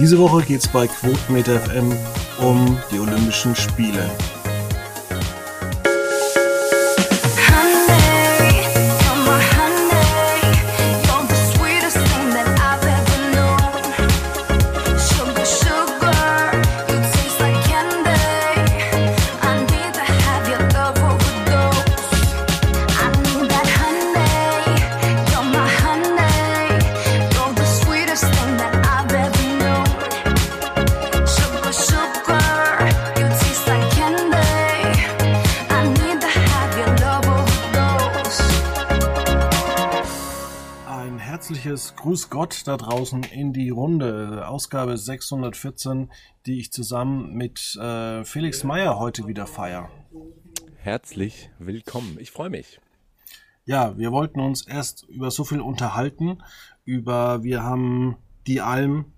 Diese Woche geht es bei Quotenmeter FM um die Olympischen Spiele. Gott da draußen in die Runde. Ausgabe 614, die ich zusammen mit äh, Felix Meyer heute wieder feiere. Herzlich willkommen. Ich freue mich. Ja, wir wollten uns erst über so viel unterhalten. Über, wir haben die Alm,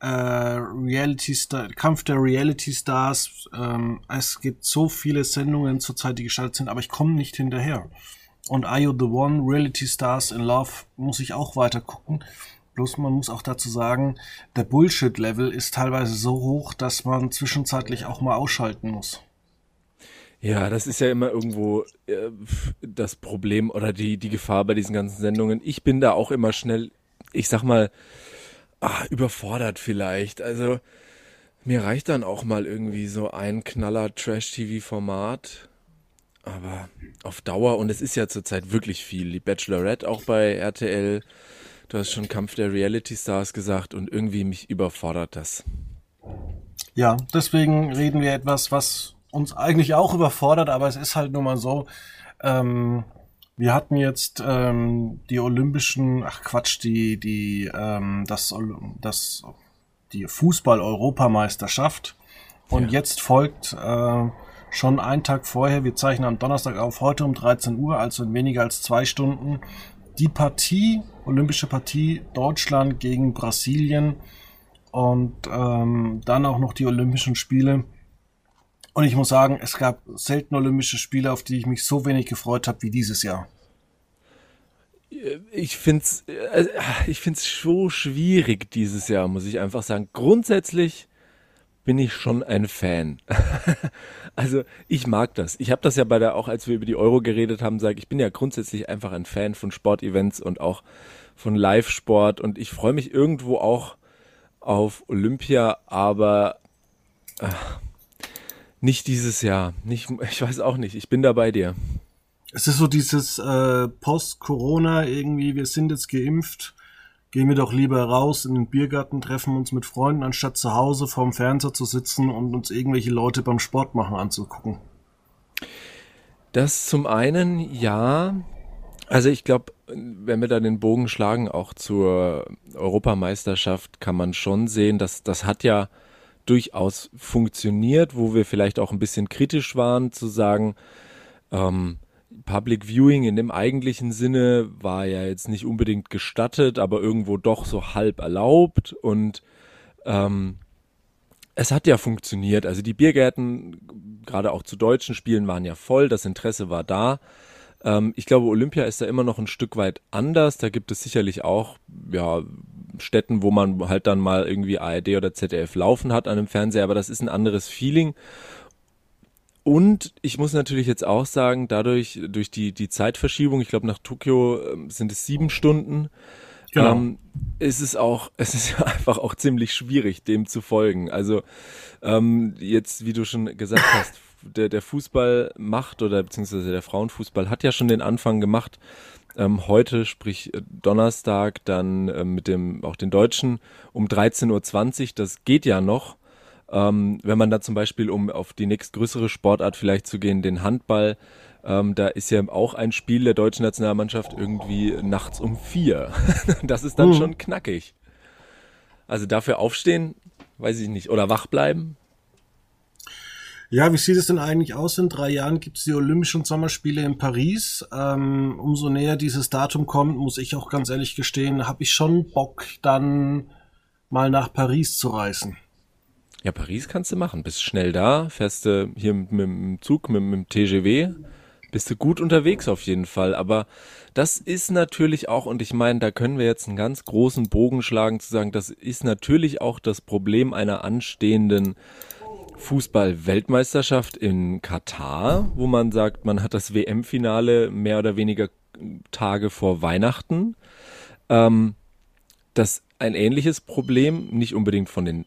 äh, Reality Star, Kampf der Reality Stars. Ähm, es gibt so viele Sendungen zurzeit, die gestaltet sind, aber ich komme nicht hinterher. Und Are You the One, Reality Stars in Love muss ich auch weiter gucken. Bloß man muss auch dazu sagen, der Bullshit-Level ist teilweise so hoch, dass man zwischenzeitlich auch mal ausschalten muss. Ja, das ist ja immer irgendwo äh, das Problem oder die, die Gefahr bei diesen ganzen Sendungen. Ich bin da auch immer schnell, ich sag mal, ach, überfordert vielleicht. Also mir reicht dann auch mal irgendwie so ein Knaller Trash-TV-Format aber auf Dauer, und es ist ja zurzeit wirklich viel. Die Bachelorette auch bei RTL. Du hast schon Kampf der Reality Stars gesagt und irgendwie mich überfordert das. Ja, deswegen reden wir etwas, was uns eigentlich auch überfordert, aber es ist halt nun mal so. Ähm, wir hatten jetzt ähm, die Olympischen, ach Quatsch, die, die, ähm, das, das, die Fußball-Europameisterschaft. Und ja. jetzt folgt äh, schon einen Tag vorher, wir zeichnen am Donnerstag auf, heute um 13 Uhr, also in weniger als zwei Stunden, die Partie, olympische Partie Deutschland gegen Brasilien und ähm, dann auch noch die Olympischen Spiele. Und ich muss sagen, es gab selten Olympische Spiele, auf die ich mich so wenig gefreut habe wie dieses Jahr. Ich finde es äh, ich find's so schwierig dieses Jahr, muss ich einfach sagen. Grundsätzlich bin ich schon ein Fan. also ich mag das. Ich habe das ja bei der, auch als wir über die Euro geredet haben, sage ich bin ja grundsätzlich einfach ein Fan von Sportevents und auch von Live-Sport und ich freue mich irgendwo auch auf Olympia, aber äh, nicht dieses Jahr. Nicht, ich weiß auch nicht. Ich bin da bei dir. Es ist so dieses äh, Post-Corona irgendwie, wir sind jetzt geimpft gehen wir doch lieber raus in den Biergarten, treffen uns mit Freunden, anstatt zu Hause vorm Fernseher zu sitzen und uns irgendwelche Leute beim Sport machen anzugucken. Das zum einen, ja. Also ich glaube, wenn wir da den Bogen schlagen, auch zur Europameisterschaft, kann man schon sehen, dass das hat ja durchaus funktioniert, wo wir vielleicht auch ein bisschen kritisch waren, zu sagen, ähm, Public Viewing in dem eigentlichen Sinne war ja jetzt nicht unbedingt gestattet, aber irgendwo doch so halb erlaubt und ähm, es hat ja funktioniert. Also die Biergärten, gerade auch zu deutschen Spielen, waren ja voll, das Interesse war da. Ähm, ich glaube, Olympia ist da immer noch ein Stück weit anders. Da gibt es sicherlich auch ja, Städten, wo man halt dann mal irgendwie ARD oder ZDF laufen hat an einem Fernseher, aber das ist ein anderes Feeling. Und ich muss natürlich jetzt auch sagen, dadurch, durch die, die Zeitverschiebung, ich glaube nach Tokio ähm, sind es sieben Stunden, genau. ähm, ist es auch, es ist einfach auch ziemlich schwierig, dem zu folgen. Also ähm, jetzt, wie du schon gesagt hast, der, der Fußball macht oder beziehungsweise der Frauenfußball hat ja schon den Anfang gemacht. Ähm, heute, sprich äh, Donnerstag, dann ähm, mit dem auch den Deutschen um 13.20 Uhr, das geht ja noch. Ähm, wenn man da zum Beispiel, um auf die nächstgrößere Sportart vielleicht zu gehen, den Handball, ähm, da ist ja auch ein Spiel der deutschen Nationalmannschaft irgendwie nachts um vier. das ist dann mhm. schon knackig. Also dafür aufstehen, weiß ich nicht. Oder wach bleiben. Ja, wie sieht es denn eigentlich aus? In drei Jahren gibt es die Olympischen Sommerspiele in Paris. Ähm, umso näher dieses Datum kommt, muss ich auch ganz ehrlich gestehen, habe ich schon Bock, dann mal nach Paris zu reisen. Ja, Paris kannst du machen. Bist schnell da, fährst du hier mit, mit dem Zug, mit, mit dem TGW, bist du gut unterwegs auf jeden Fall. Aber das ist natürlich auch, und ich meine, da können wir jetzt einen ganz großen Bogen schlagen, zu sagen, das ist natürlich auch das Problem einer anstehenden Fußball-Weltmeisterschaft in Katar, wo man sagt, man hat das WM-Finale mehr oder weniger Tage vor Weihnachten. Ähm, das ein ähnliches Problem, nicht unbedingt von den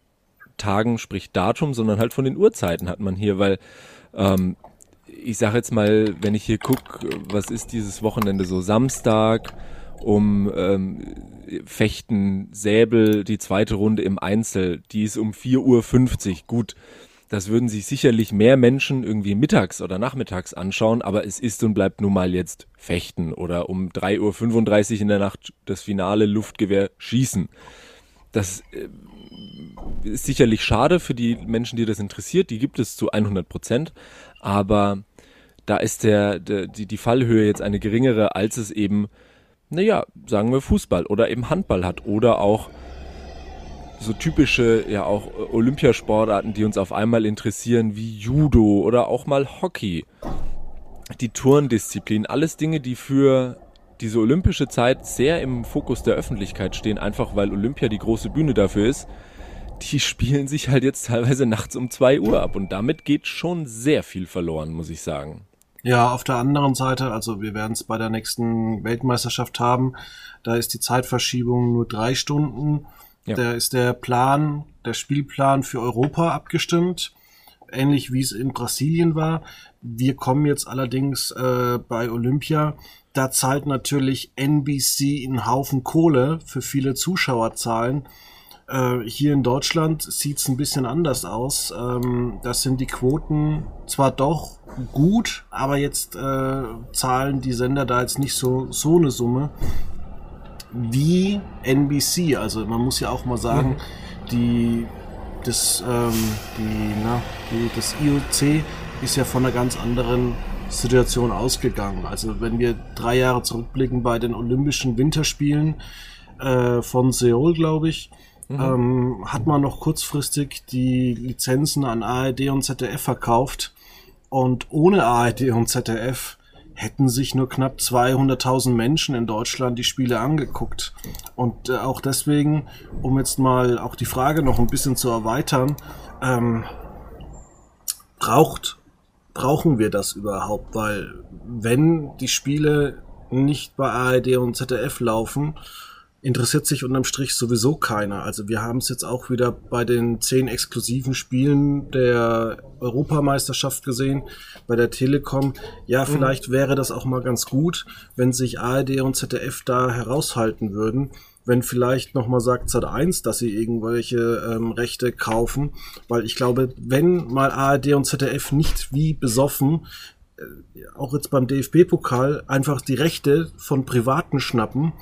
Tagen, sprich Datum, sondern halt von den Uhrzeiten hat man hier, weil ähm, ich sage jetzt mal, wenn ich hier gucke, was ist dieses Wochenende so Samstag um ähm, Fechten, Säbel, die zweite Runde im Einzel, die ist um 4.50 Uhr. Gut, das würden sich sicherlich mehr Menschen irgendwie mittags oder nachmittags anschauen, aber es ist und bleibt nun mal jetzt Fechten oder um 3.35 Uhr in der Nacht das finale Luftgewehr schießen. Das äh, ist sicherlich schade für die Menschen, die das interessiert. Die gibt es zu 100 Prozent, aber da ist der, der die, die Fallhöhe jetzt eine geringere, als es eben, naja, sagen wir Fußball oder eben Handball hat oder auch so typische, ja auch Olympiasportarten, die uns auf einmal interessieren, wie Judo oder auch mal Hockey. Die Turndisziplin, alles Dinge, die für diese olympische Zeit sehr im Fokus der Öffentlichkeit stehen, einfach weil Olympia die große Bühne dafür ist, die spielen sich halt jetzt teilweise nachts um zwei Uhr ab und damit geht schon sehr viel verloren, muss ich sagen. Ja, auf der anderen Seite, also wir werden es bei der nächsten Weltmeisterschaft haben, da ist die Zeitverschiebung nur drei Stunden ja. Da ist der Plan, der Spielplan für Europa abgestimmt, ähnlich wie es in Brasilien war. Wir kommen jetzt allerdings äh, bei Olympia. Da zahlt natürlich NBC einen Haufen Kohle für viele Zuschauerzahlen. Äh, hier in Deutschland sieht's ein bisschen anders aus. Ähm, das sind die Quoten zwar doch gut, aber jetzt äh, zahlen die Sender da jetzt nicht so, so eine Summe wie NBC. Also man muss ja auch mal sagen, mhm. die, das, ähm, die, na, die, das IOC ist ja von einer ganz anderen Situation ausgegangen. Also wenn wir drei Jahre zurückblicken bei den Olympischen Winterspielen äh, von Seoul, glaube ich, mhm. ähm, hat man noch kurzfristig die Lizenzen an ARD und ZDF verkauft. Und ohne ARD und ZDF hätten sich nur knapp 200.000 Menschen in Deutschland die Spiele angeguckt. Und äh, auch deswegen, um jetzt mal auch die Frage noch ein bisschen zu erweitern, ähm, braucht, brauchen wir das überhaupt? Weil wenn die Spiele nicht bei ARD und ZDF laufen, interessiert sich unterm Strich sowieso keiner. Also wir haben es jetzt auch wieder bei den zehn exklusiven Spielen der Europameisterschaft gesehen, bei der Telekom. Ja, mhm. vielleicht mhm. wäre das auch mal ganz gut, wenn sich ARD und ZDF da heraushalten würden. Wenn vielleicht nochmal sagt Z1, dass sie irgendwelche ähm, Rechte kaufen, weil ich glaube, wenn mal ARD und ZDF nicht wie besoffen auch jetzt beim DFB-Pokal einfach die Rechte von Privaten schnappen,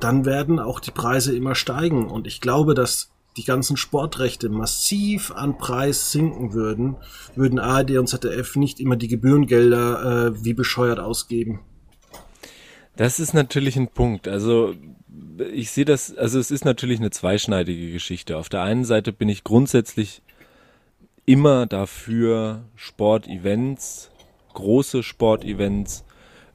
dann werden auch die Preise immer steigen. Und ich glaube, dass die ganzen Sportrechte massiv an Preis sinken würden, würden ARD und ZDF nicht immer die Gebührengelder äh, wie bescheuert ausgeben. Das ist natürlich ein Punkt. Also ich sehe das, also es ist natürlich eine zweischneidige Geschichte. Auf der einen Seite bin ich grundsätzlich immer dafür, Sportevents große Sportevents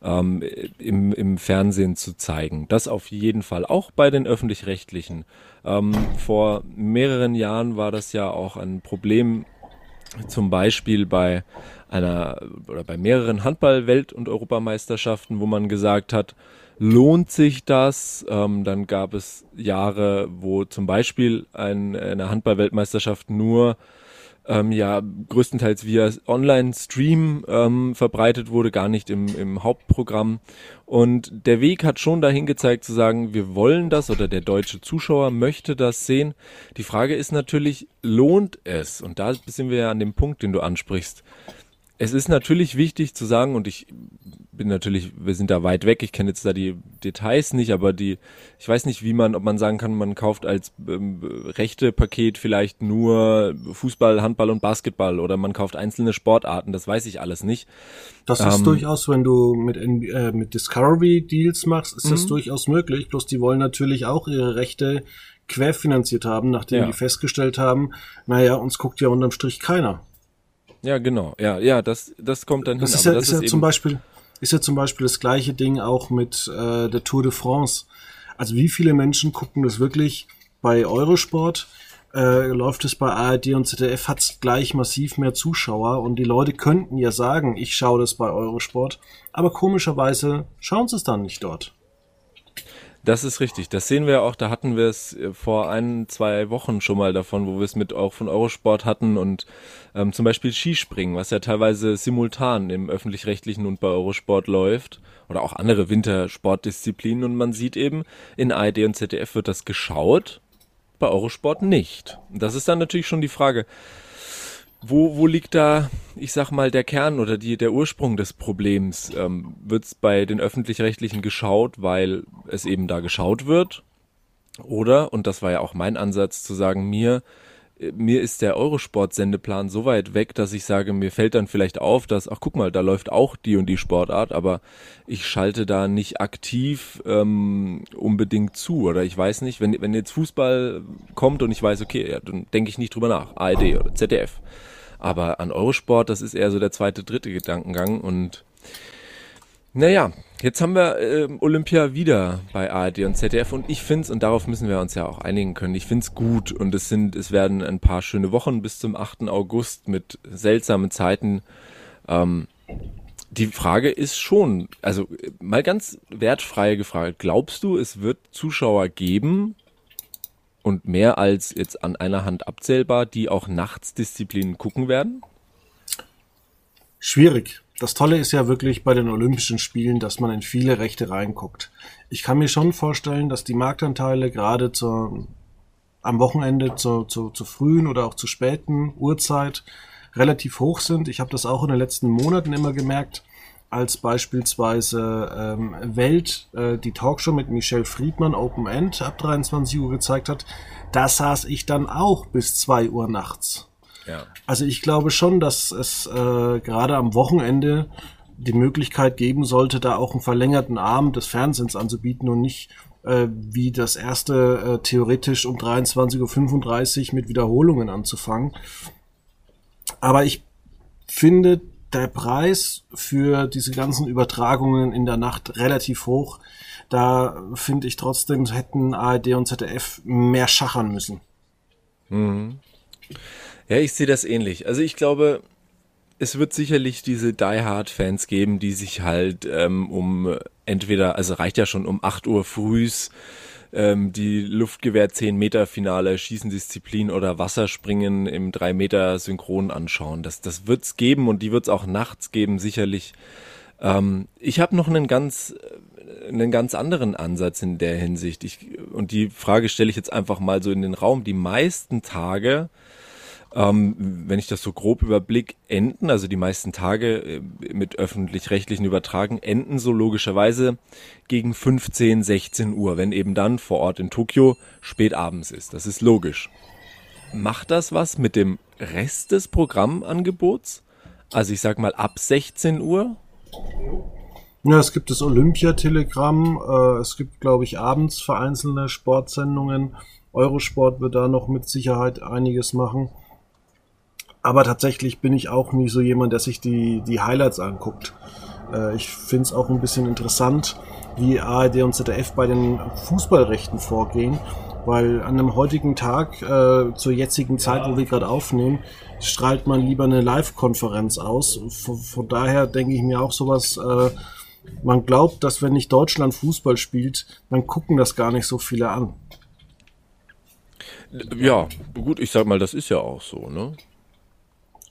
ähm, im, im Fernsehen zu zeigen. Das auf jeden Fall, auch bei den öffentlich-rechtlichen. Ähm, vor mehreren Jahren war das ja auch ein Problem, zum Beispiel bei einer oder bei mehreren Handball-Welt- und Europameisterschaften, wo man gesagt hat, lohnt sich das? Ähm, dann gab es Jahre, wo zum Beispiel ein, eine Handball-Weltmeisterschaft nur ähm, ja größtenteils via Online-Stream ähm, verbreitet wurde, gar nicht im, im Hauptprogramm. Und der Weg hat schon dahin gezeigt zu sagen, wir wollen das oder der deutsche Zuschauer möchte das sehen. Die Frage ist natürlich, lohnt es? Und da sind wir ja an dem Punkt, den du ansprichst. Es ist natürlich wichtig zu sagen, und ich bin natürlich, wir sind da weit weg, ich kenne jetzt da die Details nicht, aber die, ich weiß nicht, wie man, ob man sagen kann, man kauft als ähm, rechte Paket vielleicht nur Fußball, Handball und Basketball oder man kauft einzelne Sportarten, das weiß ich alles nicht. Das ist ähm, durchaus, wenn du mit, äh, mit Discovery Deals machst, ist das mhm. durchaus möglich, bloß die wollen natürlich auch ihre Rechte querfinanziert haben, nachdem ja. die festgestellt haben, naja, uns guckt ja unterm Strich keiner. Ja, genau. Ja, ja, das, das kommt dann das hin. Ist ja, das ist, ist ja zum Beispiel, ist ja zum Beispiel das gleiche Ding auch mit äh, der Tour de France. Also wie viele Menschen gucken das wirklich bei Eurosport? Äh, läuft es bei ARD und ZDF, hat es gleich massiv mehr Zuschauer und die Leute könnten ja sagen, ich schaue das bei Eurosport, aber komischerweise schauen sie es dann nicht dort. Das ist richtig. Das sehen wir auch. Da hatten wir es äh, vor ein, zwei Wochen schon mal davon, wo wir es mit auch von Eurosport hatten und ähm, zum Beispiel Skispringen, was ja teilweise simultan im öffentlich-rechtlichen und bei Eurosport läuft oder auch andere Wintersportdisziplinen und man sieht eben in ARD und ZDF wird das geschaut, bei Eurosport nicht. Das ist dann natürlich schon die Frage, wo, wo liegt da, ich sag mal, der Kern oder die, der Ursprung des Problems? Ähm, wird es bei den öffentlich-rechtlichen geschaut, weil es eben da geschaut wird? Oder, und das war ja auch mein Ansatz, zu sagen, mir, mir ist der Eurosport-Sendeplan so weit weg, dass ich sage, mir fällt dann vielleicht auf, dass, ach guck mal, da läuft auch die und die Sportart, aber ich schalte da nicht aktiv ähm, unbedingt zu. Oder ich weiß nicht, wenn, wenn jetzt Fußball kommt und ich weiß, okay, ja, dann denke ich nicht drüber nach, ARD oder ZDF. Aber an Eurosport, das ist eher so der zweite, dritte Gedankengang und naja, jetzt haben wir äh, Olympia wieder bei ARD und ZDF und ich finde es, und darauf müssen wir uns ja auch einigen können, ich finde es gut und es sind, es werden ein paar schöne Wochen bis zum 8. August mit seltsamen Zeiten. Ähm, die Frage ist schon, also mal ganz wertfrei gefragt, glaubst du, es wird Zuschauer geben, und mehr als jetzt an einer Hand abzählbar, die auch Nachtsdisziplinen gucken werden? Schwierig. Das Tolle ist ja wirklich bei den Olympischen Spielen, dass man in viele Rechte reinguckt. Ich kann mir schon vorstellen, dass die Marktanteile gerade zur, am Wochenende zur, zur, zur frühen oder auch zur späten Uhrzeit relativ hoch sind. Ich habe das auch in den letzten Monaten immer gemerkt, als beispielsweise ähm, Welt äh, die Talkshow mit Michelle Friedmann Open End ab 23 Uhr gezeigt hat, da saß ich dann auch bis 2 Uhr nachts. Ja. Also ich glaube schon, dass es äh, gerade am Wochenende die Möglichkeit geben sollte, da auch einen verlängerten Abend des Fernsehens anzubieten und nicht äh, wie das erste äh, theoretisch um 23.35 Uhr mit Wiederholungen anzufangen. Aber ich finde, der Preis für diese ganzen Übertragungen in der Nacht relativ hoch. Da finde ich trotzdem, hätten ARD und ZDF mehr schachern müssen. Mhm. Ja, ich sehe das ähnlich. Also ich glaube, es wird sicherlich diese Die Hard Fans geben, die sich halt ähm, um entweder, also reicht ja schon um 8 Uhr frühs ähm, die Luftgewehr 10 Meter Finale, Schießendisziplin oder Wasserspringen im 3 Meter Synchron anschauen. Das, das wird's geben und die wird's auch nachts geben, sicherlich. Ähm, ich habe noch einen ganz, einen ganz anderen Ansatz in der Hinsicht. Ich, und die Frage stelle ich jetzt einfach mal so in den Raum. Die meisten Tage ähm, wenn ich das so grob überblick, enden, also die meisten Tage äh, mit öffentlich-rechtlichen Übertragen, enden so logischerweise gegen 15, 16 Uhr, wenn eben dann vor Ort in Tokio spät abends ist. Das ist logisch. Macht das was mit dem Rest des Programmangebots? Also ich sag mal ab 16 Uhr? Ja, es gibt das Olympiatelegramm, äh, es gibt, glaube ich, abends vereinzelte Sportsendungen. Eurosport wird da noch mit Sicherheit einiges machen. Aber tatsächlich bin ich auch nie so jemand, der sich die, die Highlights anguckt. Äh, ich finde es auch ein bisschen interessant, wie ARD und ZDF bei den Fußballrechten vorgehen, weil an einem heutigen Tag, äh, zur jetzigen Zeit, wo wir gerade aufnehmen, strahlt man lieber eine Live-Konferenz aus. Von, von, daher denke ich mir auch sowas, äh, man glaubt, dass wenn nicht Deutschland Fußball spielt, dann gucken das gar nicht so viele an. Ja, gut, ich sag mal, das ist ja auch so, ne?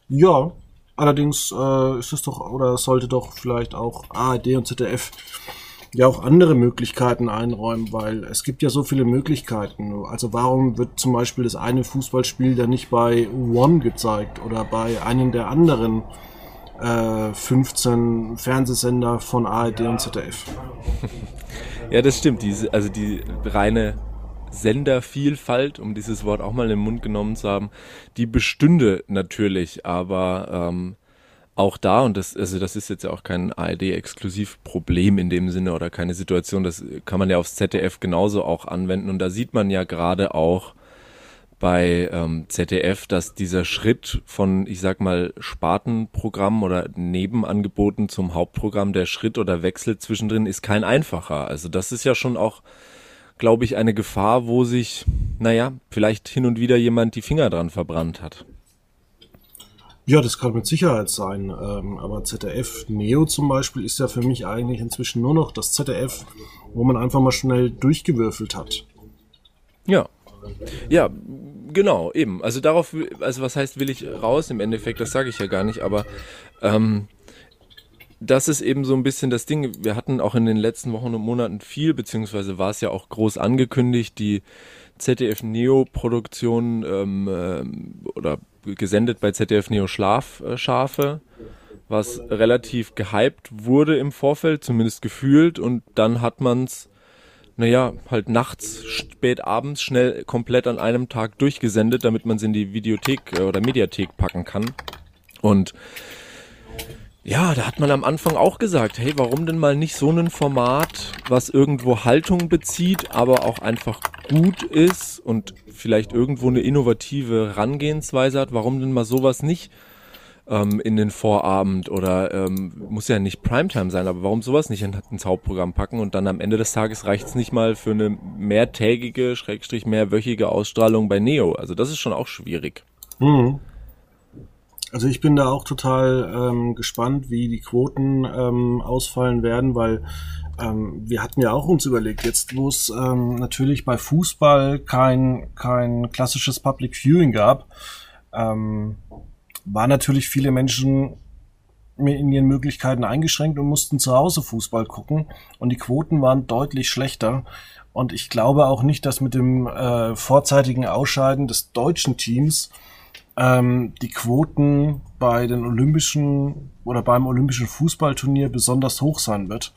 Ja, allerdings äh, ist es doch, oder sollte doch vielleicht auch ARD und ZDF ja auch andere Möglichkeiten einräumen, weil es gibt ja so viele Möglichkeiten. Also warum wird zum Beispiel das eine Fußballspiel dann nicht bei One gezeigt oder bei einem der anderen äh, 15 Fernsehsender von ARD und ZDF? Ja, das stimmt. Diese, also die reine Sendervielfalt, um dieses Wort auch mal in den Mund genommen zu haben, die bestünde natürlich, aber ähm, auch da, und das, also das ist jetzt ja auch kein ARD-Exklusivproblem in dem Sinne oder keine Situation, das kann man ja aufs ZDF genauso auch anwenden. Und da sieht man ja gerade auch bei ähm, ZDF, dass dieser Schritt von, ich sag mal, Spartenprogramm oder Nebenangeboten zum Hauptprogramm, der Schritt oder Wechsel zwischendrin ist kein einfacher. Also das ist ja schon auch, glaube ich, eine Gefahr, wo sich, naja, vielleicht hin und wieder jemand die Finger dran verbrannt hat. Ja, das kann mit Sicherheit sein. Ähm, aber ZDF Neo zum Beispiel ist ja für mich eigentlich inzwischen nur noch das ZDF, wo man einfach mal schnell durchgewürfelt hat. Ja. Ja, genau, eben. Also darauf, also was heißt, will ich raus im Endeffekt, das sage ich ja gar nicht, aber ähm, das ist eben so ein bisschen das Ding. Wir hatten auch in den letzten Wochen und Monaten viel, beziehungsweise war es ja auch groß angekündigt, die ZDF Neo-Produktion ähm, äh, oder gesendet bei ZDF Neo Schlafschafe, was relativ gehypt wurde im Vorfeld, zumindest gefühlt, und dann hat man es naja, halt nachts, spät abends schnell komplett an einem Tag durchgesendet, damit man es in die Videothek äh, oder Mediathek packen kann. Und ja, da hat man am Anfang auch gesagt, hey, warum denn mal nicht so ein Format, was irgendwo Haltung bezieht, aber auch einfach gut ist und vielleicht irgendwo eine innovative Herangehensweise hat, warum denn mal sowas nicht ähm, in den Vorabend oder ähm, muss ja nicht Primetime sein, aber warum sowas nicht ins Hauptprogramm packen und dann am Ende des Tages reicht es nicht mal für eine mehrtägige, schrägstrich mehrwöchige Ausstrahlung bei Neo. Also das ist schon auch schwierig. Mhm. Also ich bin da auch total ähm, gespannt, wie die Quoten ähm, ausfallen werden, weil ähm, wir hatten ja auch uns überlegt, jetzt wo es ähm, natürlich bei Fußball kein, kein klassisches Public Viewing gab, ähm, war natürlich viele Menschen in ihren Möglichkeiten eingeschränkt und mussten zu Hause Fußball gucken und die Quoten waren deutlich schlechter. Und ich glaube auch nicht, dass mit dem äh, vorzeitigen Ausscheiden des deutschen Teams ähm, die Quoten bei den Olympischen oder beim Olympischen Fußballturnier besonders hoch sein wird.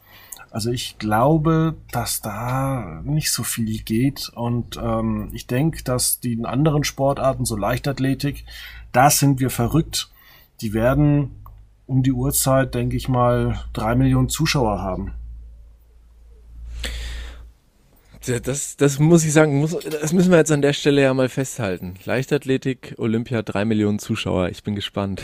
Also ich glaube, dass da nicht so viel geht und ähm, ich denke, dass die anderen Sportarten, so Leichtathletik, da sind wir verrückt. Die werden um die Uhrzeit, denke ich mal, drei Millionen Zuschauer haben. Das, das muss ich sagen, muss, das müssen wir jetzt an der Stelle ja mal festhalten. Leichtathletik, Olympia, drei Millionen Zuschauer. Ich bin gespannt.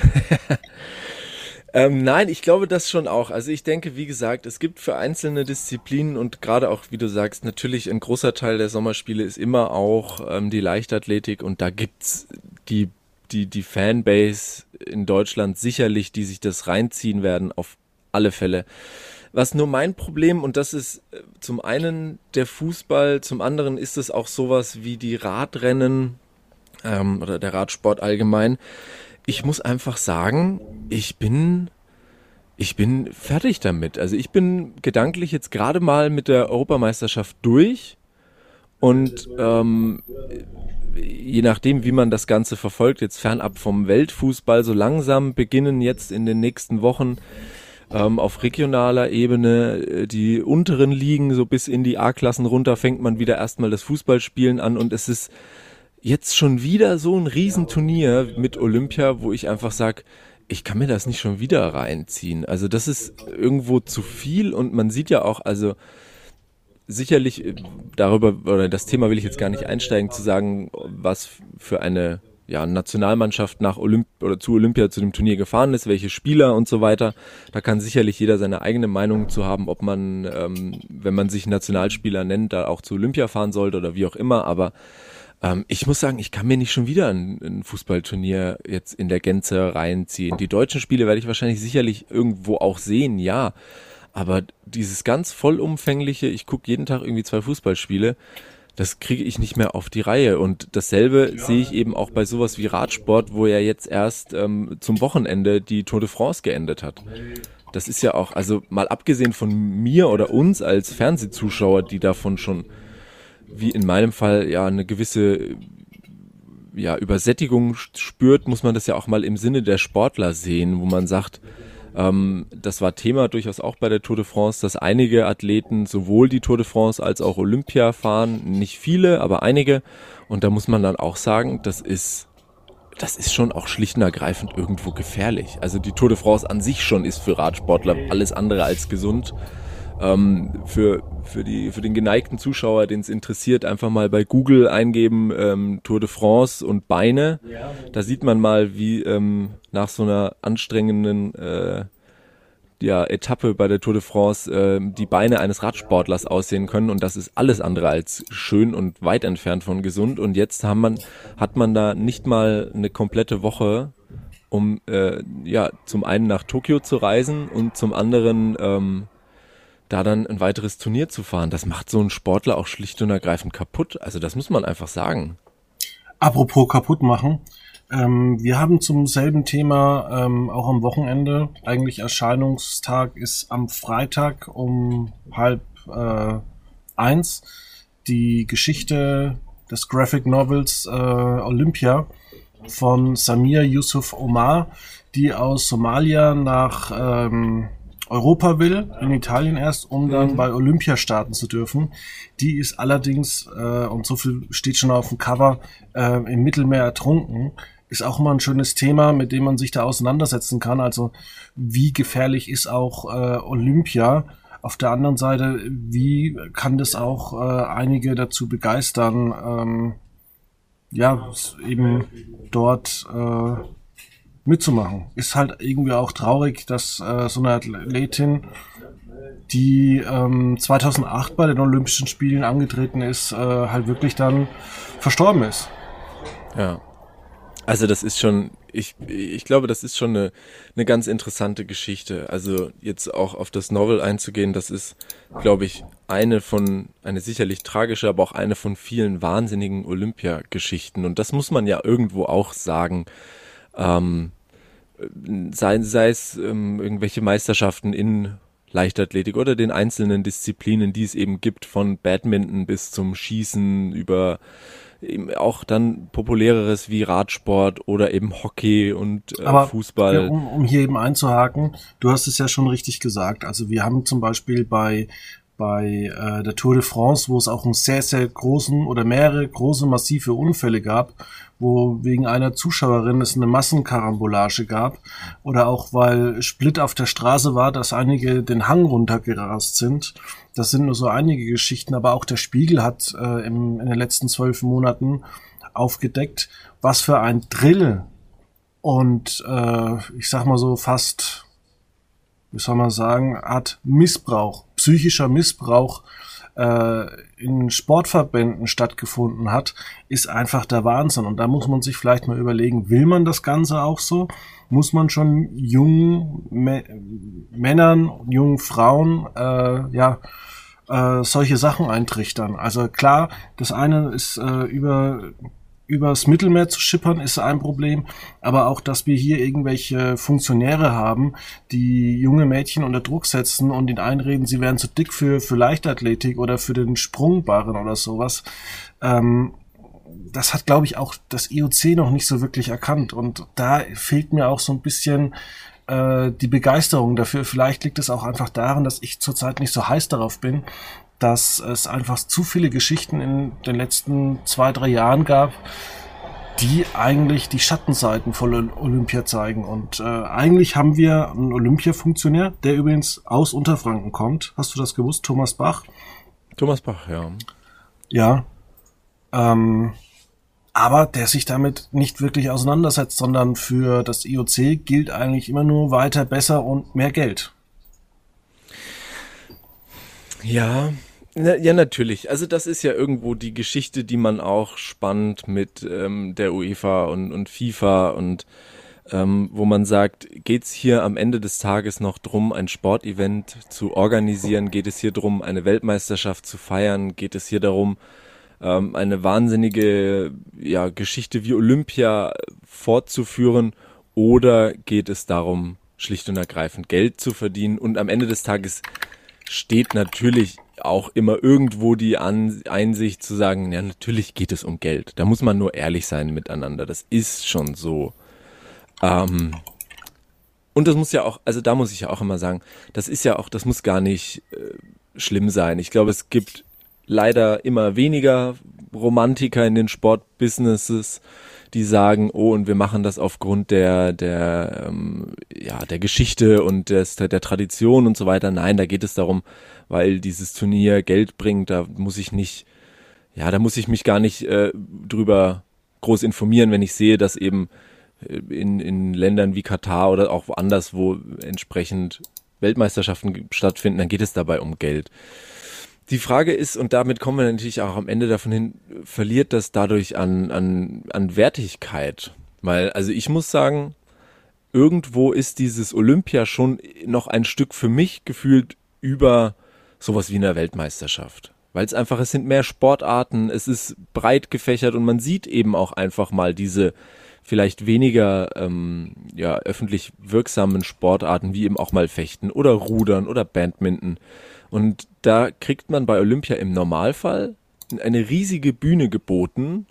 ähm, nein, ich glaube das schon auch. Also ich denke, wie gesagt, es gibt für einzelne Disziplinen und gerade auch, wie du sagst, natürlich ein großer Teil der Sommerspiele ist immer auch ähm, die Leichtathletik und da gibt's die die, die Fanbase in Deutschland sicherlich, die sich das reinziehen werden, auf alle Fälle. Was nur mein Problem, und das ist äh, zum einen der Fußball, zum anderen ist es auch sowas wie die Radrennen ähm, oder der Radsport allgemein. Ich muss einfach sagen, ich bin ich bin fertig damit. Also ich bin gedanklich jetzt gerade mal mit der Europameisterschaft durch und ähm, je nachdem, wie man das Ganze verfolgt, jetzt fernab vom Weltfußball, so langsam beginnen jetzt in den nächsten Wochen ähm, auf regionaler Ebene äh, die unteren Ligen so bis in die A-Klassen runter, fängt man wieder erstmal das Fußballspielen an und es ist jetzt schon wieder so ein Riesenturnier mit Olympia, wo ich einfach sag, ich kann mir das nicht schon wieder reinziehen. Also das ist irgendwo zu viel und man sieht ja auch, also sicherlich äh, darüber, oder das Thema will ich jetzt gar nicht einsteigen, zu sagen, was für eine ja, Nationalmannschaft nach Olymp oder zu Olympia zu dem Turnier gefahren ist, welche Spieler und so weiter. Da kann sicherlich jeder seine eigene Meinung zu haben, ob man, ähm, wenn man sich Nationalspieler nennt, da auch zu Olympia fahren sollte oder wie auch immer. Aber ähm, ich muss sagen, ich kann mir nicht schon wieder ein, ein Fußballturnier jetzt in der Gänze reinziehen. Die deutschen Spiele werde ich wahrscheinlich sicherlich irgendwo auch sehen, ja. Aber dieses ganz vollumfängliche, ich gucke jeden Tag irgendwie zwei Fußballspiele, das kriege ich nicht mehr auf die Reihe. Und dasselbe ja. sehe ich eben auch bei sowas wie Radsport, wo ja jetzt erst ähm, zum Wochenende die Tour de France geendet hat. Das ist ja auch, also mal abgesehen von mir oder uns als Fernsehzuschauer, die davon schon, wie in meinem Fall, ja, eine gewisse ja, Übersättigung spürt, muss man das ja auch mal im Sinne der Sportler sehen, wo man sagt, ähm, das war Thema durchaus auch bei der Tour de France, dass einige Athleten sowohl die Tour de France als auch Olympia fahren. Nicht viele, aber einige. Und da muss man dann auch sagen, das ist das ist schon auch schlicht und ergreifend irgendwo gefährlich. Also die Tour de France an sich schon ist für Radsportler alles andere als gesund. Ähm, für, für, die, für den geneigten Zuschauer, den es interessiert, einfach mal bei Google eingeben ähm, Tour de France und Beine. Da sieht man mal, wie ähm, nach so einer anstrengenden äh, ja, Etappe bei der Tour de France äh, die Beine eines Radsportlers aussehen können. Und das ist alles andere als schön und weit entfernt von gesund. Und jetzt haben man, hat man da nicht mal eine komplette Woche um äh, ja zum einen nach Tokio zu reisen und zum anderen ähm, da dann ein weiteres Turnier zu fahren. Das macht so einen Sportler auch schlicht und ergreifend kaputt. Also das muss man einfach sagen. Apropos kaputt machen. Ähm, wir haben zum selben Thema ähm, auch am Wochenende. Eigentlich Erscheinungstag ist am Freitag um halb äh, eins. Die Geschichte des Graphic Novels äh, Olympia von Samir Yusuf Omar, die aus Somalia nach ähm, Europa will, in Italien erst, um dann mhm. bei Olympia starten zu dürfen. Die ist allerdings, äh, und so viel steht schon auf dem Cover, äh, im Mittelmeer ertrunken. Ist auch immer ein schönes Thema, mit dem man sich da auseinandersetzen kann. Also wie gefährlich ist auch äh, Olympia? Auf der anderen Seite, wie kann das auch äh, einige dazu begeistern, ähm, ja, eben dort äh, mitzumachen. Ist halt irgendwie auch traurig, dass äh, so eine Athletin, die ähm, 2008 bei den Olympischen Spielen angetreten ist, äh, halt wirklich dann verstorben ist. Ja. Also das ist schon, ich, ich glaube, das ist schon eine, eine ganz interessante Geschichte. Also jetzt auch auf das Novel einzugehen, das ist, glaube ich, eine von, eine sicherlich tragische, aber auch eine von vielen wahnsinnigen Olympiageschichten. Und das muss man ja irgendwo auch sagen. Ähm, sei, sei es ähm, irgendwelche Meisterschaften in Leichtathletik oder den einzelnen Disziplinen, die es eben gibt, von Badminton bis zum Schießen über eben auch dann populäreres wie Radsport oder eben Hockey und äh, Aber, Fußball. Ja, um, um hier eben einzuhaken, du hast es ja schon richtig gesagt. Also wir haben zum Beispiel bei bei äh, der Tour de France, wo es auch einen sehr, sehr großen oder mehrere große massive Unfälle gab, wo wegen einer Zuschauerin es eine Massenkarambolage gab oder auch weil Split auf der Straße war, dass einige den Hang runtergerast sind. Das sind nur so einige Geschichten, aber auch der Spiegel hat äh, im, in den letzten zwölf Monaten aufgedeckt, was für ein Drill und äh, ich sag mal so fast, wie soll man sagen, Art Missbrauch, psychischer Missbrauch äh, in Sportverbänden stattgefunden hat, ist einfach der Wahnsinn. Und da muss man sich vielleicht mal überlegen, will man das Ganze auch so? Muss man schon jungen Mä Männern, jungen Frauen, äh, ja, äh, solche Sachen eintrichtern? Also klar, das eine ist äh, über übers Mittelmeer zu schippern, ist ein Problem. Aber auch, dass wir hier irgendwelche Funktionäre haben, die junge Mädchen unter Druck setzen und ihnen einreden, sie wären zu dick für, für Leichtathletik oder für den Sprungbarren oder sowas. Ähm, das hat, glaube ich, auch das IOC noch nicht so wirklich erkannt. Und da fehlt mir auch so ein bisschen äh, die Begeisterung dafür. Vielleicht liegt es auch einfach daran, dass ich zurzeit nicht so heiß darauf bin, dass es einfach zu viele Geschichten in den letzten zwei, drei Jahren gab, die eigentlich die Schattenseiten von Olympia zeigen. Und äh, eigentlich haben wir einen Olympia-Funktionär, der übrigens aus Unterfranken kommt. Hast du das gewusst, Thomas Bach? Thomas Bach, ja. Ja. Ähm, aber der sich damit nicht wirklich auseinandersetzt, sondern für das IOC gilt eigentlich immer nur weiter, besser und mehr Geld. Ja, na, ja, natürlich. Also das ist ja irgendwo die Geschichte, die man auch spannt mit ähm, der UEFA und, und FIFA und ähm, wo man sagt, geht es hier am Ende des Tages noch drum, ein Sportevent zu organisieren? Geht es hier drum, eine Weltmeisterschaft zu feiern? Geht es hier darum, ähm, eine wahnsinnige ja, Geschichte wie Olympia fortzuführen? Oder geht es darum, schlicht und ergreifend Geld zu verdienen? Und am Ende des Tages steht natürlich auch immer irgendwo die An Einsicht zu sagen, ja, natürlich geht es um Geld. Da muss man nur ehrlich sein miteinander. Das ist schon so. Ähm, und das muss ja auch, also da muss ich ja auch immer sagen, das ist ja auch, das muss gar nicht äh, schlimm sein. Ich glaube, es gibt leider immer weniger Romantiker in den Sportbusinesses, die sagen, oh, und wir machen das aufgrund der, der, ähm, ja, der Geschichte und des, der Tradition und so weiter. Nein, da geht es darum, weil dieses Turnier Geld bringt, da muss ich nicht, ja, da muss ich mich gar nicht äh, drüber groß informieren, wenn ich sehe, dass eben äh, in, in Ländern wie Katar oder auch woanders, wo entsprechend Weltmeisterschaften stattfinden, dann geht es dabei um Geld. Die Frage ist, und damit kommen wir natürlich auch am Ende davon hin, verliert das dadurch an, an, an Wertigkeit? Weil, also ich muss sagen, irgendwo ist dieses Olympia schon noch ein Stück für mich gefühlt über sowas wie eine Weltmeisterschaft. Weil es einfach, es sind mehr Sportarten, es ist breit gefächert und man sieht eben auch einfach mal diese vielleicht weniger ähm, ja, öffentlich wirksamen Sportarten wie eben auch mal Fechten oder Rudern oder Badminton. Und da kriegt man bei Olympia im Normalfall eine riesige Bühne geboten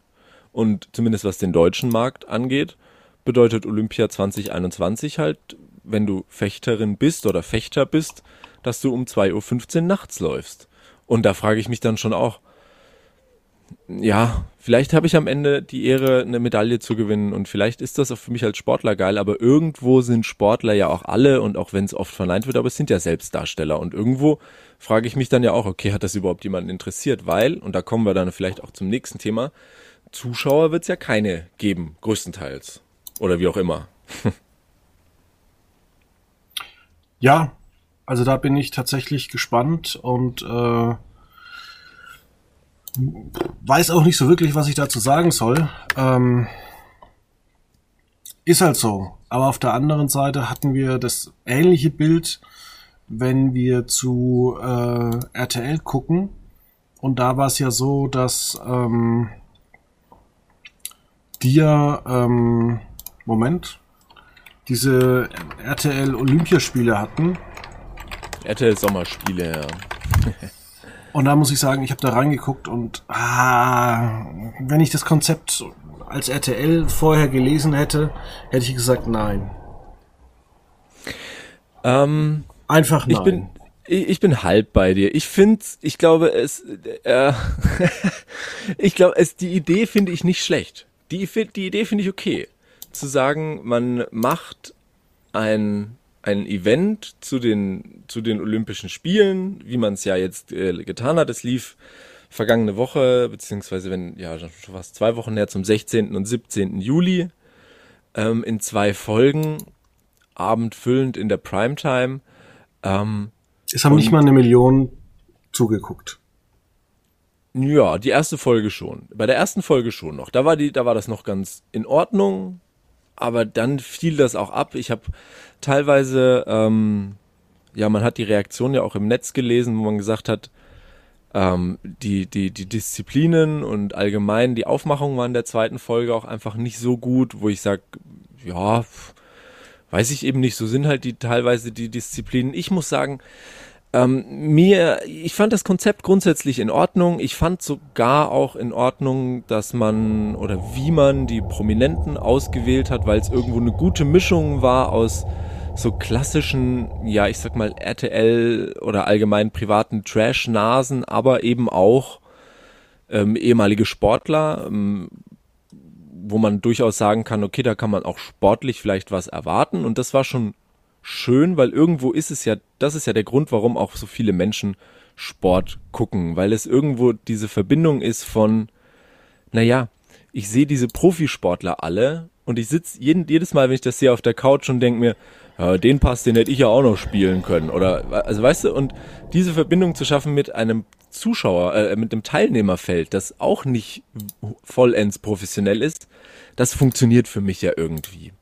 und zumindest was den deutschen Markt angeht, bedeutet Olympia 2021 halt, wenn du Fechterin bist oder Fechter bist, dass du um 2.15 Uhr nachts läufst. Und da frage ich mich dann schon auch, ja, vielleicht habe ich am Ende die Ehre, eine Medaille zu gewinnen und vielleicht ist das auch für mich als Sportler geil, aber irgendwo sind Sportler ja auch alle und auch wenn es oft verneint wird, aber es sind ja Selbstdarsteller und irgendwo frage ich mich dann ja auch, okay, hat das überhaupt jemanden interessiert? Weil, und da kommen wir dann vielleicht auch zum nächsten Thema, Zuschauer wird es ja keine geben, größtenteils. Oder wie auch immer. ja, also da bin ich tatsächlich gespannt und äh, weiß auch nicht so wirklich, was ich dazu sagen soll. Ähm, ist halt so. Aber auf der anderen Seite hatten wir das ähnliche Bild, wenn wir zu äh, RTL gucken. Und da war es ja so, dass ähm, dir, ähm, Moment, diese RTL Olympiaspiele hatten RTL Sommerspiele, ja. und da muss ich sagen, ich habe da reingeguckt und ah, wenn ich das Konzept als RTL vorher gelesen hätte, hätte ich gesagt nein. Ähm, Einfach nein. Ich bin, ich bin halb bei dir. Ich finde, ich glaube, es, äh, ich glaube, es, die Idee finde ich nicht schlecht. Die, die Idee finde ich okay. Zu sagen, man macht ein ein Event zu den, zu den Olympischen Spielen, wie man es ja jetzt äh, getan hat. Es lief vergangene Woche, beziehungsweise wenn, ja, schon fast zwei Wochen her, zum 16. und 17. Juli, ähm, in zwei Folgen, abendfüllend in der Primetime. Ähm, es haben nicht mal eine Million zugeguckt. Ja, die erste Folge schon. Bei der ersten Folge schon noch. Da war die, da war das noch ganz in Ordnung aber dann fiel das auch ab. Ich habe teilweise, ähm, ja, man hat die Reaktion ja auch im Netz gelesen, wo man gesagt hat, ähm, die, die, die Disziplinen und allgemein die Aufmachung waren der zweiten Folge auch einfach nicht so gut, wo ich sag, ja, weiß ich eben nicht, so sind halt die teilweise die Disziplinen. Ich muss sagen, ähm, mir, ich fand das Konzept grundsätzlich in Ordnung. Ich fand sogar auch in Ordnung, dass man oder wie man die Prominenten ausgewählt hat, weil es irgendwo eine gute Mischung war aus so klassischen, ja, ich sag mal RTL oder allgemein privaten Trash-Nasen, aber eben auch ähm, ehemalige Sportler, ähm, wo man durchaus sagen kann, okay, da kann man auch sportlich vielleicht was erwarten und das war schon schön, weil irgendwo ist es ja, das ist ja der Grund, warum auch so viele Menschen Sport gucken, weil es irgendwo diese Verbindung ist von, naja, ich sehe diese Profisportler alle und ich sitze jedes Mal, wenn ich das sehe, auf der Couch und denke mir, ja, den Pass, den hätte ich ja auch noch spielen können. Oder, also weißt du, und diese Verbindung zu schaffen mit einem Zuschauer, äh, mit einem Teilnehmerfeld, das auch nicht vollends professionell ist, das funktioniert für mich ja irgendwie.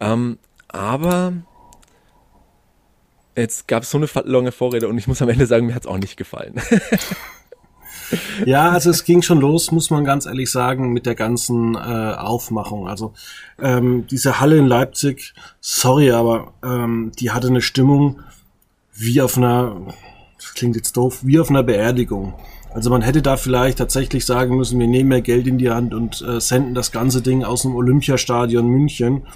Ähm, aber Jetzt gab es so eine lange Vorrede und ich muss am Ende sagen, mir hat es auch nicht gefallen. ja, also es ging schon los, muss man ganz ehrlich sagen, mit der ganzen äh, Aufmachung. Also ähm, diese Halle in Leipzig, sorry, aber ähm, die hatte eine Stimmung wie auf einer, das klingt jetzt doof, wie auf einer Beerdigung. Also man hätte da vielleicht tatsächlich sagen müssen, wir nehmen mehr Geld in die Hand und äh, senden das ganze Ding aus dem Olympiastadion München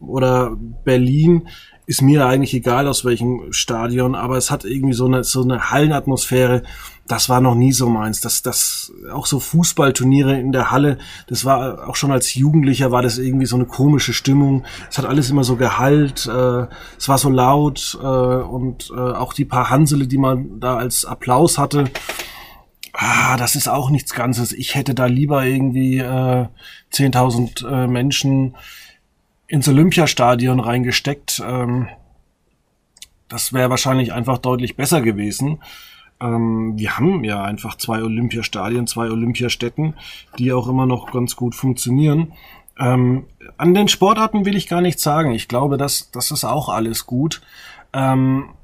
oder Berlin ist mir eigentlich egal aus welchem Stadion, aber es hat irgendwie so eine, so eine Hallenatmosphäre. Das war noch nie so meins. Das, das, auch so Fußballturniere in der Halle, das war auch schon als Jugendlicher war das irgendwie so eine komische Stimmung. Es hat alles immer so gehalt, äh, es war so laut äh, und äh, auch die paar Hansele, die man da als Applaus hatte, ah, das ist auch nichts Ganzes. Ich hätte da lieber irgendwie äh, 10.000 äh, Menschen ins Olympiastadion reingesteckt. Ähm, das wäre wahrscheinlich einfach deutlich besser gewesen. Ähm, wir haben ja einfach zwei Olympiastadien, zwei Olympiastätten, die auch immer noch ganz gut funktionieren. Ähm, an den Sportarten will ich gar nichts sagen. Ich glaube, das, das ist auch alles gut. Ähm,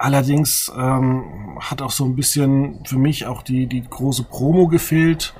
Allerdings ähm, hat auch so ein bisschen für mich auch die, die große Promo gefehlt.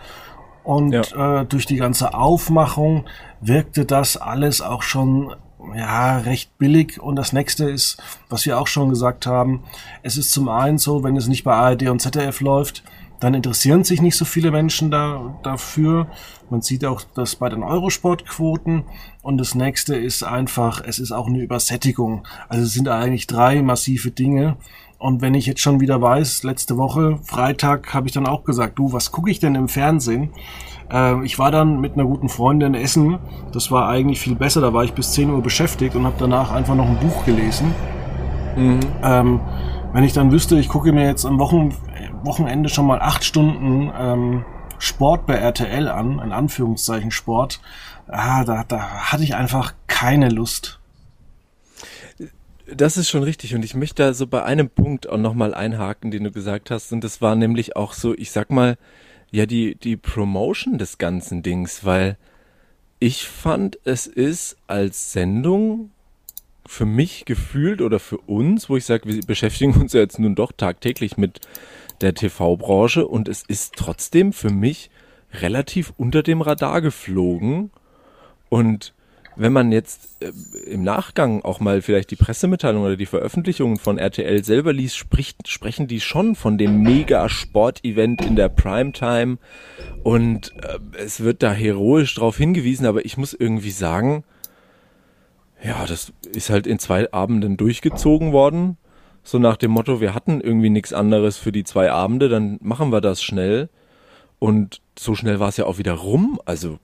Und ja. äh, durch die ganze Aufmachung wirkte das alles auch schon ja, recht billig. Und das nächste ist, was wir auch schon gesagt haben, es ist zum einen so, wenn es nicht bei ARD und ZDF läuft, dann interessieren sich nicht so viele Menschen da, dafür. Man sieht auch das bei den Eurosportquoten. Und das nächste ist einfach, es ist auch eine Übersättigung. Also es sind eigentlich drei massive Dinge. Und wenn ich jetzt schon wieder weiß, letzte Woche, Freitag, habe ich dann auch gesagt, du, was gucke ich denn im Fernsehen? Äh, ich war dann mit einer guten Freundin essen. Das war eigentlich viel besser. Da war ich bis 10 Uhr beschäftigt und habe danach einfach noch ein Buch gelesen. Mhm. Ähm, wenn ich dann wüsste, ich gucke mir jetzt am Wochen Wochenende schon mal acht Stunden ähm, Sport bei RTL an, in Anführungszeichen Sport, ah, da, da hatte ich einfach keine Lust. Das ist schon richtig und ich möchte da so bei einem Punkt auch nochmal einhaken, den du gesagt hast und das war nämlich auch so, ich sag mal, ja, die, die Promotion des ganzen Dings, weil ich fand, es ist als Sendung für mich gefühlt oder für uns, wo ich sage, wir beschäftigen uns ja jetzt nun doch tagtäglich mit der TV-Branche und es ist trotzdem für mich relativ unter dem Radar geflogen. Und wenn man jetzt äh, im Nachgang auch mal vielleicht die Pressemitteilung oder die Veröffentlichungen von RTL selber liest, spricht, sprechen die schon von dem Mega-Sport-Event in der Primetime und äh, es wird da heroisch drauf hingewiesen, aber ich muss irgendwie sagen, ja, das ist halt in zwei Abenden durchgezogen worden so nach dem Motto, wir hatten irgendwie nichts anderes für die zwei Abende, dann machen wir das schnell. Und so schnell war es ja auch wieder rum. Also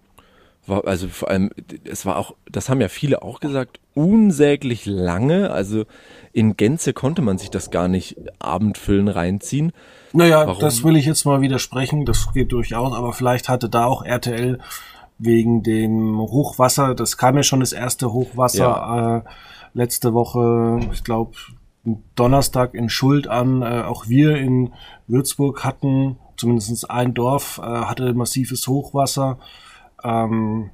war, also vor allem, es war auch, das haben ja viele auch gesagt, unsäglich lange. Also in Gänze konnte man sich das gar nicht abendfüllen reinziehen. Naja, Warum? das will ich jetzt mal widersprechen. Das geht durchaus, aber vielleicht hatte da auch RTL wegen dem Hochwasser, das kam ja schon das erste Hochwasser ja. äh, letzte Woche, ich glaube Donnerstag in Schuld an. Äh, auch wir in Würzburg hatten, zumindest ein Dorf, äh, hatte massives Hochwasser. Ähm,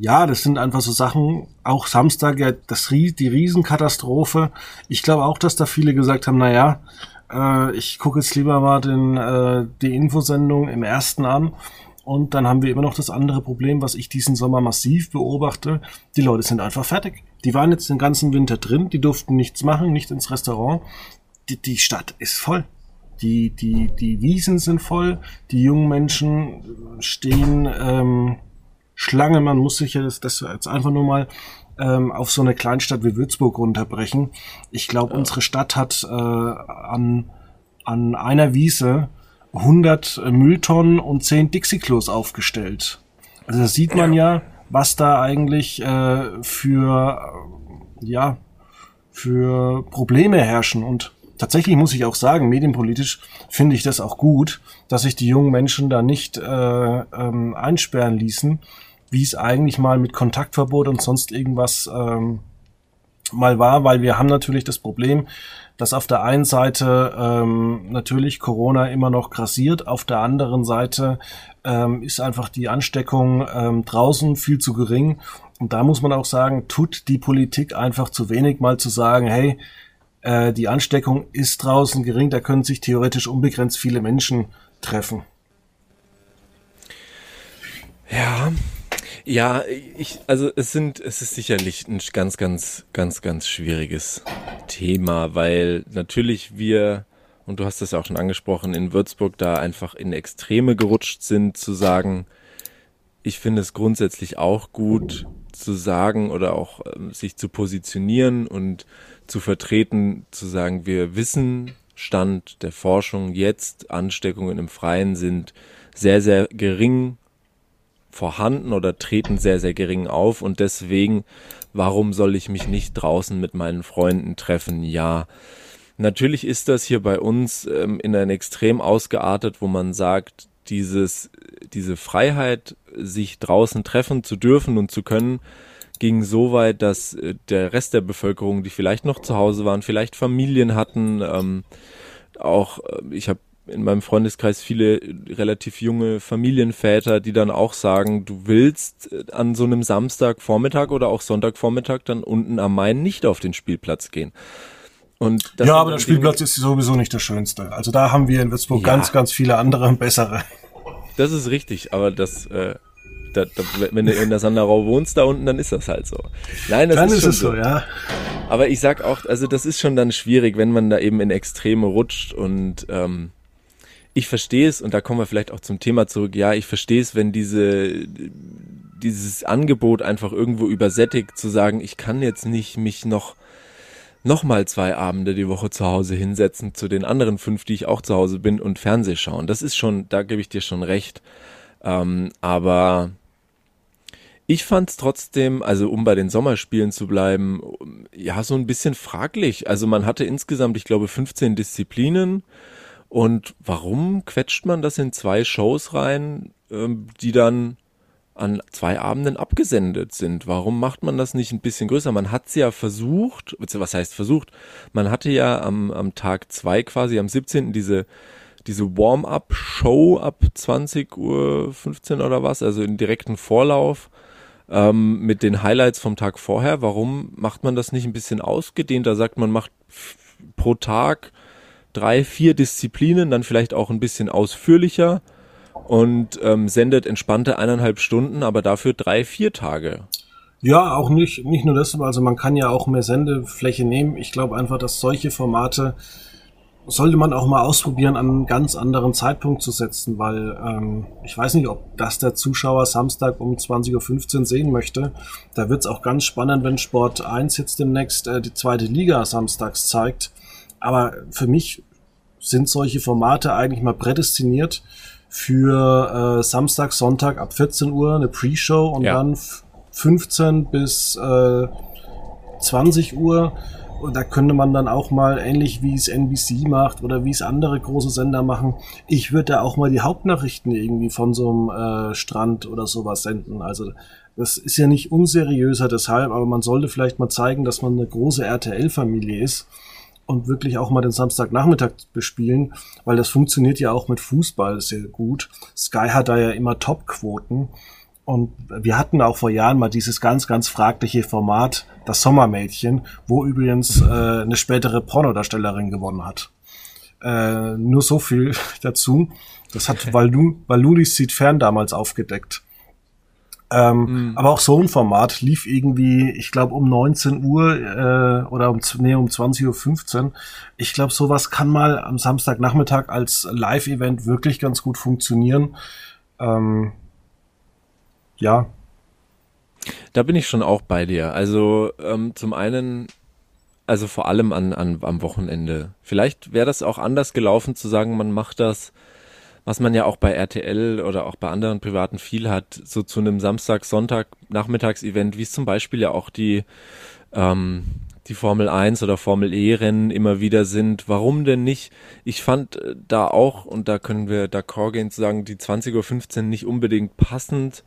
ja, das sind einfach so Sachen. Auch Samstag, ja, das, die Riesenkatastrophe. Ich glaube auch, dass da viele gesagt haben, na ja, äh, ich gucke jetzt lieber mal den, äh, die Infosendung im ersten an. Und dann haben wir immer noch das andere Problem, was ich diesen Sommer massiv beobachte. Die Leute sind einfach fertig. Die waren jetzt den ganzen Winter drin, die durften nichts machen, nicht ins Restaurant. Die, die Stadt ist voll. Die, die, die Wiesen sind voll, die jungen Menschen stehen ähm, Schlange. Man muss sich ja das, das jetzt einfach nur mal ähm, auf so eine Kleinstadt wie Würzburg runterbrechen. Ich glaube, ja. unsere Stadt hat äh, an, an einer Wiese 100 Mülltonnen und 10 Dixie-Klos aufgestellt. Also da sieht man ja, was da eigentlich äh, für ja für Probleme herrschen und tatsächlich muss ich auch sagen, medienpolitisch finde ich das auch gut, dass sich die jungen Menschen da nicht äh, ähm, einsperren ließen, wie es eigentlich mal mit Kontaktverbot und sonst irgendwas ähm, mal war, weil wir haben natürlich das Problem, dass auf der einen Seite ähm, natürlich Corona immer noch grassiert, auf der anderen Seite ähm, ist einfach die Ansteckung ähm, draußen viel zu gering. Und da muss man auch sagen, tut die Politik einfach zu wenig, mal zu sagen, hey, äh, die Ansteckung ist draußen gering, da können sich theoretisch unbegrenzt viele Menschen treffen. Ja, ja, ich, also es sind, es ist sicherlich ein ganz, ganz, ganz, ganz schwieriges Thema, weil natürlich wir, und du hast das ja auch schon angesprochen, in Würzburg da einfach in Extreme gerutscht sind, zu sagen, ich finde es grundsätzlich auch gut zu sagen oder auch ähm, sich zu positionieren und zu vertreten, zu sagen, wir wissen, Stand der Forschung jetzt, Ansteckungen im Freien sind sehr, sehr gering vorhanden oder treten sehr, sehr gering auf und deswegen, warum soll ich mich nicht draußen mit meinen Freunden treffen? Ja, natürlich ist das hier bei uns ähm, in ein Extrem ausgeartet, wo man sagt, dieses, diese Freiheit, sich draußen treffen zu dürfen und zu können, ging so weit, dass äh, der Rest der Bevölkerung, die vielleicht noch zu Hause waren, vielleicht Familien hatten, ähm, auch äh, ich habe in meinem Freundeskreis viele relativ junge Familienväter, die dann auch sagen, du willst äh, an so einem Samstagvormittag oder auch Sonntagvormittag dann unten am Main nicht auf den Spielplatz gehen. Und ja, aber der Spielplatz ist sowieso nicht der schönste. Also da haben wir in Würzburg ja. ganz, ganz viele andere bessere. Das ist richtig, aber das, äh, da, da, wenn du in der Sanderau wohnst da unten, dann ist das halt so. Nein, das dann ist, ist es so, ja. Aber ich sag auch, also das ist schon dann schwierig, wenn man da eben in Extreme rutscht und ähm, ich verstehe es, und da kommen wir vielleicht auch zum Thema zurück, ja, ich verstehe es, wenn diese, dieses Angebot einfach irgendwo übersättigt, zu sagen, ich kann jetzt nicht mich noch nochmal zwei Abende die Woche zu Hause hinsetzen zu den anderen fünf, die ich auch zu Hause bin und Fernseh schauen. Das ist schon, da gebe ich dir schon recht. Ähm, aber ich fand es trotzdem, also um bei den Sommerspielen zu bleiben, ja, so ein bisschen fraglich. Also man hatte insgesamt, ich glaube, 15 Disziplinen. Und warum quetscht man das in zwei Shows rein, ähm, die dann an zwei Abenden abgesendet sind. Warum macht man das nicht ein bisschen größer? Man hat es ja versucht, was heißt versucht? Man hatte ja am, am Tag zwei quasi, am 17. diese diese Warm-up-Show ab 20 Uhr 15 oder was, also in direkten Vorlauf ähm, mit den Highlights vom Tag vorher. Warum macht man das nicht ein bisschen ausgedehnter? Sagt man macht pro Tag drei, vier Disziplinen, dann vielleicht auch ein bisschen ausführlicher und ähm, sendet entspannte eineinhalb Stunden, aber dafür drei, vier Tage. Ja, auch nicht, nicht nur das, also man kann ja auch mehr Sendefläche nehmen. Ich glaube einfach, dass solche Formate sollte man auch mal ausprobieren, an einen ganz anderen Zeitpunkt zu setzen, weil ähm, ich weiß nicht, ob das der Zuschauer Samstag um 20.15 Uhr sehen möchte. Da wird es auch ganz spannend, wenn Sport 1 jetzt demnächst äh, die zweite Liga samstags zeigt. Aber für mich sind solche Formate eigentlich mal prädestiniert für äh, Samstag, Sonntag ab 14 Uhr eine Pre-Show und ja. dann 15 bis äh, 20 Uhr. Und da könnte man dann auch mal, ähnlich wie es NBC macht oder wie es andere große Sender machen, ich würde da auch mal die Hauptnachrichten irgendwie von so einem äh, Strand oder sowas senden. Also das ist ja nicht unseriöser deshalb, aber man sollte vielleicht mal zeigen, dass man eine große RTL-Familie ist und wirklich auch mal den Samstagnachmittag bespielen, weil das funktioniert ja auch mit Fußball sehr gut. Sky hat da ja immer Top-Quoten. Und wir hatten auch vor Jahren mal dieses ganz, ganz fragliche Format, das Sommermädchen, wo übrigens äh, eine spätere Pornodarstellerin gewonnen hat. Äh, nur so viel dazu. Das hat Valu, Valulis sieht fern damals aufgedeckt. Ähm, mhm. Aber auch so ein Format lief irgendwie, ich glaube, um 19 Uhr äh, oder um, nee, um 20.15 Uhr. Ich glaube, sowas kann mal am Samstagnachmittag als Live-Event wirklich ganz gut funktionieren. Ähm, ja. Da bin ich schon auch bei dir. Also ähm, zum einen, also vor allem an, an, am Wochenende. Vielleicht wäre das auch anders gelaufen zu sagen, man macht das was man ja auch bei RTL oder auch bei anderen Privaten viel hat, so zu einem Samstag, Sonntag, Nachmittagsevent, wie es zum Beispiel ja auch die, ähm, die Formel 1 oder Formel E-Rennen immer wieder sind. Warum denn nicht? Ich fand äh, da auch, und da können wir d'accord gehen zu sagen, die 20.15 Uhr nicht unbedingt passend.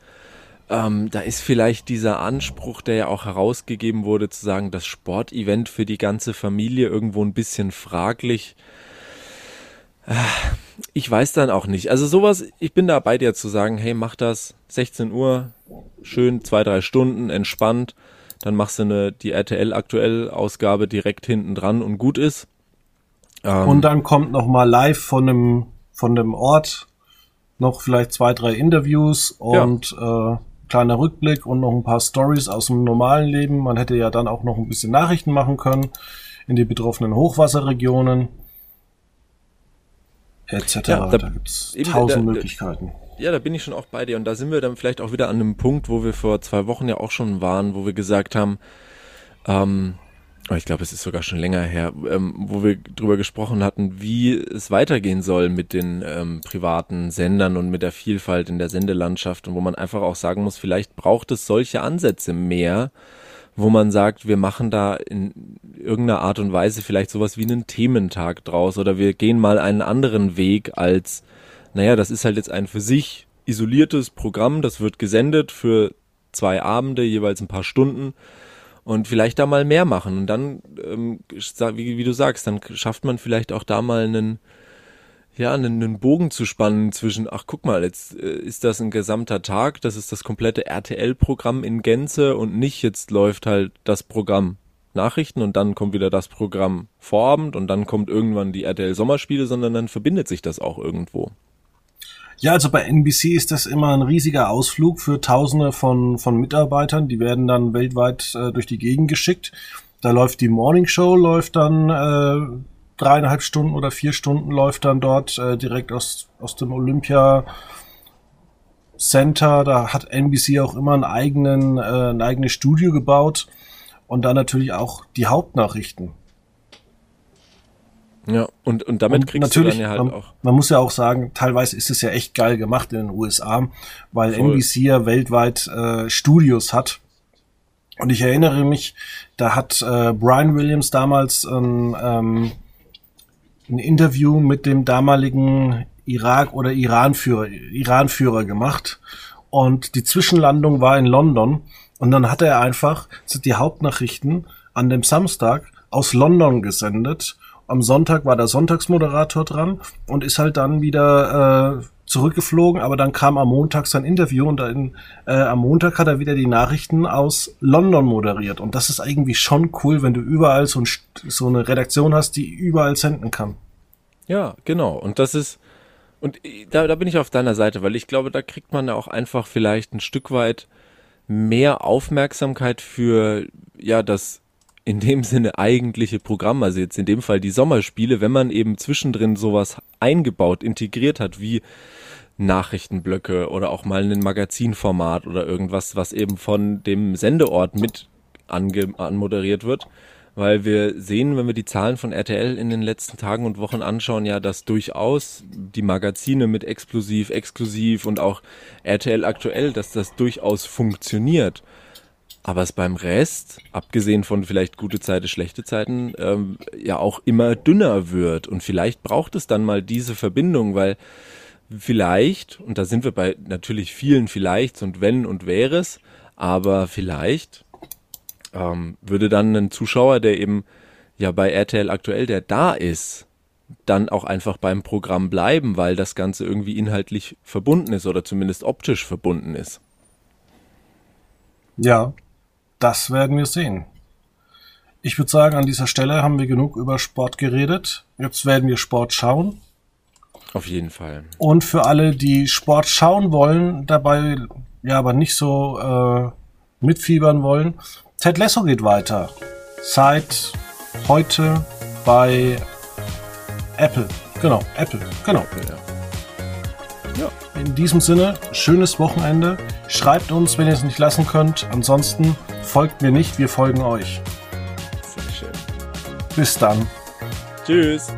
Ähm, da ist vielleicht dieser Anspruch, der ja auch herausgegeben wurde, zu sagen, das Sportevent für die ganze Familie irgendwo ein bisschen fraglich. Äh, ich weiß dann auch nicht. Also sowas, ich bin da bei dir zu sagen, hey, mach das 16 Uhr, schön zwei, drei Stunden, entspannt. Dann machst du eine, die RTL aktuell Ausgabe direkt hinten dran und gut ist. Ähm, und dann kommt noch mal live von dem, von dem Ort noch vielleicht zwei, drei Interviews und ja. äh, kleiner Rückblick und noch ein paar Stories aus dem normalen Leben. Man hätte ja dann auch noch ein bisschen Nachrichten machen können in die betroffenen Hochwasserregionen etc. Ja, da, da gibt es tausend da, Möglichkeiten. Ja, da bin ich schon auch bei dir. Und da sind wir dann vielleicht auch wieder an einem Punkt, wo wir vor zwei Wochen ja auch schon waren, wo wir gesagt haben, ähm, oh, ich glaube, es ist sogar schon länger her, ähm, wo wir drüber gesprochen hatten, wie es weitergehen soll mit den ähm, privaten Sendern und mit der Vielfalt in der Sendelandschaft und wo man einfach auch sagen muss, vielleicht braucht es solche Ansätze mehr, wo man sagt, wir machen da in irgendeiner Art und Weise vielleicht sowas wie einen Thementag draus oder wir gehen mal einen anderen Weg als, naja, das ist halt jetzt ein für sich isoliertes Programm, das wird gesendet für zwei Abende, jeweils ein paar Stunden und vielleicht da mal mehr machen. Und dann, ähm, wie, wie du sagst, dann schafft man vielleicht auch da mal einen, ja, einen, einen Bogen zu spannen zwischen, ach guck mal, jetzt äh, ist das ein gesamter Tag, das ist das komplette RTL-Programm in Gänze und nicht jetzt läuft halt das Programm Nachrichten und dann kommt wieder das Programm Vorabend und dann kommt irgendwann die RTL-Sommerspiele, sondern dann verbindet sich das auch irgendwo. Ja, also bei NBC ist das immer ein riesiger Ausflug für Tausende von, von Mitarbeitern. Die werden dann weltweit äh, durch die Gegend geschickt. Da läuft die Morning Show, läuft dann äh, dreieinhalb Stunden oder vier Stunden läuft dann dort äh, direkt aus, aus dem Olympia Center. Da hat NBC auch immer einen eigenen, äh, ein eigenes Studio gebaut und dann natürlich auch die Hauptnachrichten. Ja, und, und damit und kriegst natürlich, du dann ja halt man, auch. Man muss ja auch sagen, teilweise ist es ja echt geil gemacht in den USA, weil Voll. NBC ja weltweit äh, Studios hat. Und ich erinnere mich, da hat äh, Brian Williams damals ein ähm, ein Interview mit dem damaligen Irak- oder Iran-Führer Iran -Führer gemacht. Und die Zwischenlandung war in London. Und dann hat er einfach die Hauptnachrichten an dem Samstag aus London gesendet. Am Sonntag war der Sonntagsmoderator dran und ist halt dann wieder äh, zurückgeflogen, aber dann kam am Montag sein Interview und dann, äh, am Montag hat er wieder die Nachrichten aus London moderiert. Und das ist irgendwie schon cool, wenn du überall so, ein, so eine Redaktion hast, die überall senden kann. Ja, genau. Und das ist, und da, da bin ich auf deiner Seite, weil ich glaube, da kriegt man auch einfach vielleicht ein Stück weit mehr Aufmerksamkeit für, ja, das in dem Sinne eigentliche Programm, also jetzt in dem Fall die Sommerspiele, wenn man eben zwischendrin sowas eingebaut, integriert hat, wie Nachrichtenblöcke oder auch mal ein Magazinformat oder irgendwas, was eben von dem Sendeort mit ange anmoderiert wird. Weil wir sehen, wenn wir die Zahlen von RTL in den letzten Tagen und Wochen anschauen, ja, dass durchaus die Magazine mit exklusiv, exklusiv und auch RTL aktuell, dass das durchaus funktioniert. Aber es beim Rest, abgesehen von vielleicht gute Zeiten, schlechte Zeiten, ähm, ja auch immer dünner wird. Und vielleicht braucht es dann mal diese Verbindung, weil vielleicht, und da sind wir bei natürlich vielen Vielleichts und Wenn und Wäres, aber vielleicht ähm, würde dann ein Zuschauer, der eben ja bei RTL aktuell, der da ist, dann auch einfach beim Programm bleiben, weil das Ganze irgendwie inhaltlich verbunden ist oder zumindest optisch verbunden ist. Ja, das werden wir sehen. Ich würde sagen, an dieser Stelle haben wir genug über Sport geredet. Jetzt werden wir Sport schauen. Auf jeden Fall. Und für alle, die Sport schauen wollen, dabei ja aber nicht so äh, mitfiebern wollen, Ted Lasso geht weiter. Seit heute bei Apple. Genau, Apple. Genau. Ja. ja. In diesem Sinne, schönes Wochenende. Schreibt uns, wenn ihr es nicht lassen könnt. Ansonsten folgt mir nicht, wir folgen euch. Sehr schön. Bis dann. Tschüss.